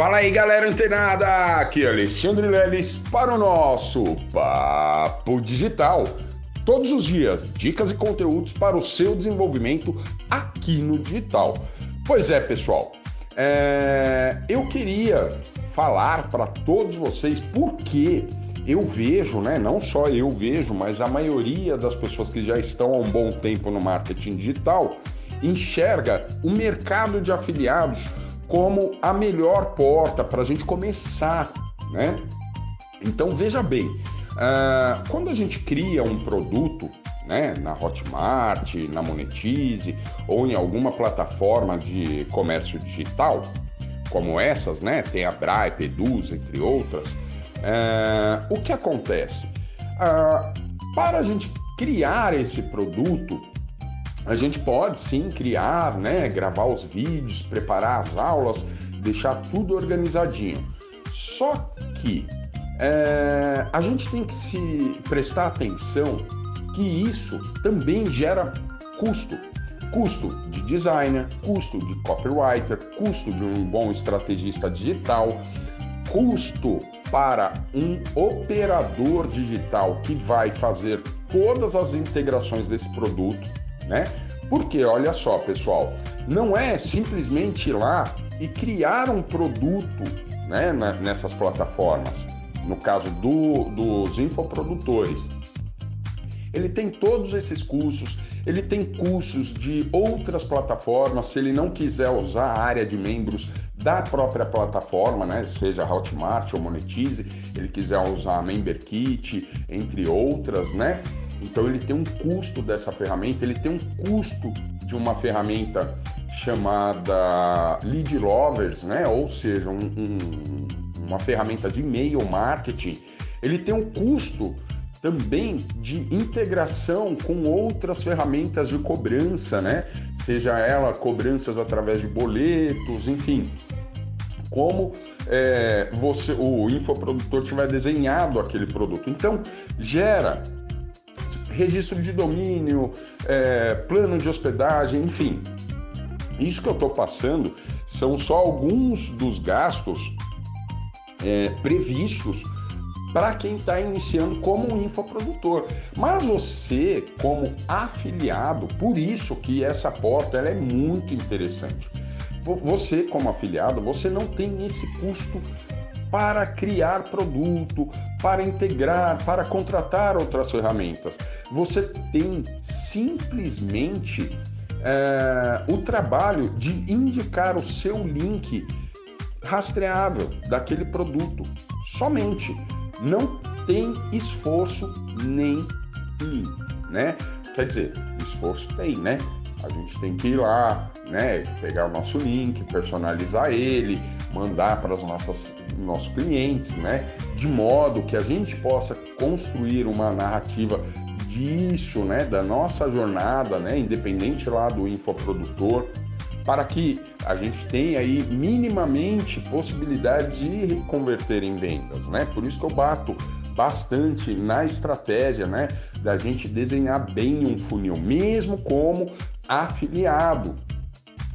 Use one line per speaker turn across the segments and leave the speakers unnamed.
Fala aí, galera antenada! Aqui é Alexandre Leles para o nosso Papo Digital. Todos os dias, dicas e conteúdos para o seu desenvolvimento aqui no digital. Pois é, pessoal, é... eu queria falar para todos vocês porque eu vejo, né? Não só eu vejo, mas a maioria das pessoas que já estão há um bom tempo no marketing digital enxerga o mercado de afiliados como a melhor porta para a gente começar, né? Então veja bem, uh, quando a gente cria um produto, né, na Hotmart, na Monetize ou em alguma plataforma de comércio digital, como essas, né, tem a Brai, Peduz, entre outras, uh, o que acontece? Uh, para a gente criar esse produto, a gente pode sim criar, né, gravar os vídeos, preparar as aulas, deixar tudo organizadinho. Só que é, a gente tem que se prestar atenção que isso também gera custo. Custo de designer, custo de copywriter, custo de um bom estrategista digital, custo para um operador digital que vai fazer todas as integrações desse produto né? Porque olha só, pessoal, não é simplesmente ir lá e criar um produto, né, nessas plataformas. No caso do, dos infoprodutores, ele tem todos esses cursos, ele tem cursos de outras plataformas, se ele não quiser usar a área de membros da própria plataforma, né, seja Hotmart ou Monetize, ele quiser usar a MemberKit, entre outras, né, então ele tem um custo dessa ferramenta, ele tem um custo de uma ferramenta chamada Lead Lovers, né? Ou seja, um, um, uma ferramenta de e-mail marketing. Ele tem um custo também de integração com outras ferramentas de cobrança, né? Seja ela cobranças através de boletos, enfim. Como é, você, o infoprodutor tiver desenhado aquele produto. Então, gera registro de domínio, é, plano de hospedagem, enfim. Isso que eu estou passando são só alguns dos gastos é, previstos para quem está iniciando como infoprodutor. Mas você, como afiliado, por isso que essa porta ela é muito interessante. Você, como afiliado, você não tem esse custo para criar produto, para integrar, para contratar outras ferramentas. Você tem simplesmente é, o trabalho de indicar o seu link rastreável daquele produto. Somente. Não tem esforço nenhum, né? Quer dizer, esforço tem, né? A gente tem que ir lá, né? Pegar o nosso link, personalizar ele, mandar para os nossos, clientes, né? De modo que a gente possa construir uma narrativa disso, né? Da nossa jornada, né? Independente lá do infoprodutor, para que a gente tenha aí minimamente possibilidade de converter em vendas, né? Por isso que eu bato bastante na estratégia, né, da gente desenhar bem um funil, mesmo como afiliado.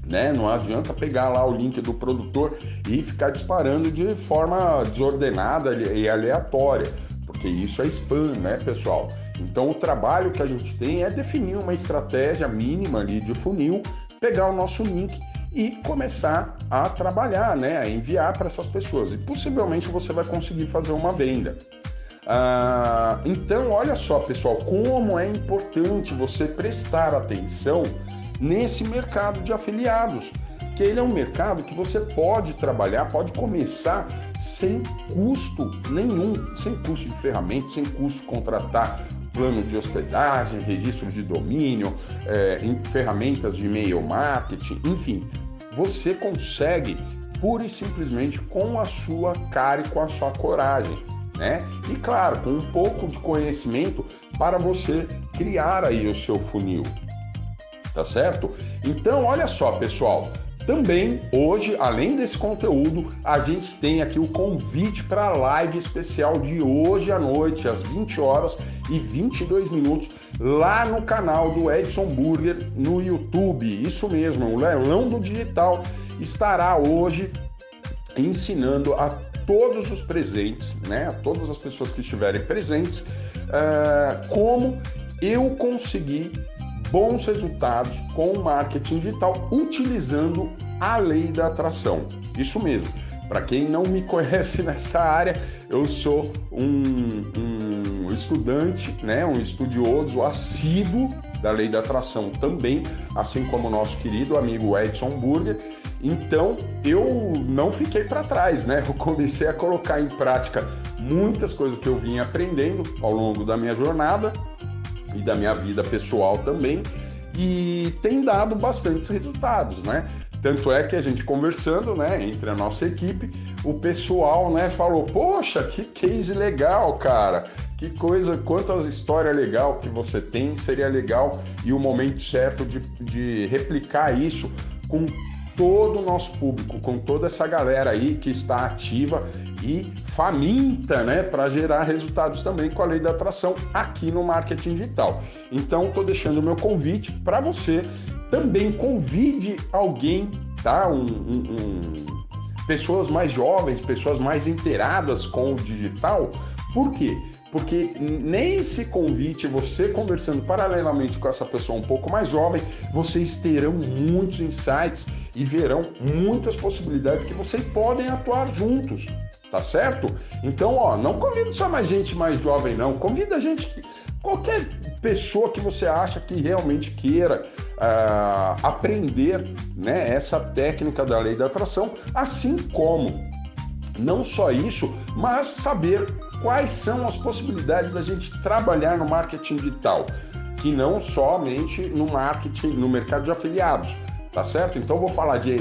Né? Não adianta pegar lá o link do produtor e ficar disparando de forma desordenada e aleatória, porque isso é spam, né, pessoal? Então o trabalho que a gente tem é definir uma estratégia mínima ali de funil, pegar o nosso link e começar a trabalhar, né, a enviar para essas pessoas. E possivelmente você vai conseguir fazer uma venda. Ah, então, olha só, pessoal, como é importante você prestar atenção nesse mercado de afiliados, que ele é um mercado que você pode trabalhar, pode começar sem custo nenhum, sem custo de ferramentas, sem custo de contratar plano de hospedagem, registro de domínio, é, ferramentas de e-mail marketing, enfim, você consegue pura e simplesmente com a sua cara e com a sua coragem né? E claro, com um pouco de conhecimento para você criar aí o seu funil. Tá certo? Então, olha só, pessoal, também hoje, além desse conteúdo, a gente tem aqui o convite para a live especial de hoje à noite, às 20 horas e 22 minutos, lá no canal do Edson Burger no YouTube. Isso mesmo, o leilão do digital estará hoje ensinando a todos os presentes, né, a todas as pessoas que estiverem presentes, uh, como eu consegui bons resultados com o marketing digital utilizando a lei da atração. Isso mesmo. Para quem não me conhece nessa área, eu sou um, um estudante, né, um estudioso assíduo da lei da atração também, assim como o nosso querido amigo Edson Burger. Então eu não fiquei para trás, né? Eu comecei a colocar em prática muitas coisas que eu vinha aprendendo ao longo da minha jornada e da minha vida pessoal também, e tem dado bastantes resultados, né? Tanto é que a gente conversando, né, entre a nossa equipe, o pessoal, né, falou: "Poxa, que case legal, cara. Que coisa, quantas histórias legal que você tem, seria legal e o momento certo de, de replicar isso com todo o nosso público, com toda essa galera aí que está ativa e faminta, né, para gerar resultados também com a lei da atração aqui no marketing digital. Então, estou deixando o meu convite para você também convide alguém, tá? Um, um, um, pessoas mais jovens, pessoas mais inteiradas com o digital. Por quê? porque nesse convite, você conversando paralelamente com essa pessoa um pouco mais jovem, vocês terão muitos insights e verão muitas possibilidades que vocês podem atuar juntos, tá certo? Então, ó, não convida só mais gente mais jovem, não. Convida gente, qualquer pessoa que você acha que realmente queira uh, aprender né, essa técnica da lei da atração, assim como não só isso, mas saber quais são as possibilidades da gente trabalhar no marketing digital, que não somente no marketing, no mercado de afiliados, tá certo? Então vou falar de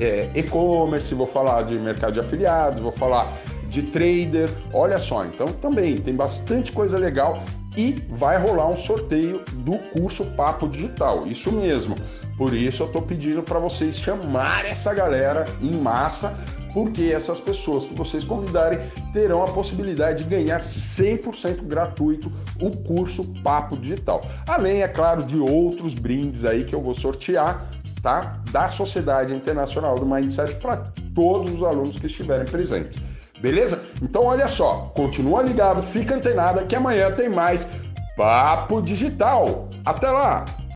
é, e-commerce, vou falar de mercado de afiliados, vou falar de trader, olha só, então também tem bastante coisa legal e vai rolar um sorteio do curso Papo Digital, isso mesmo. Por isso eu estou pedindo para vocês chamar essa galera em massa porque essas pessoas que vocês convidarem terão a possibilidade de ganhar 100% gratuito o curso Papo Digital. Além, é claro, de outros brindes aí que eu vou sortear, tá? Da Sociedade Internacional do Mindset para todos os alunos que estiverem presentes. Beleza? Então olha só, continua ligado, fica antenado que amanhã tem mais Papo Digital. Até lá!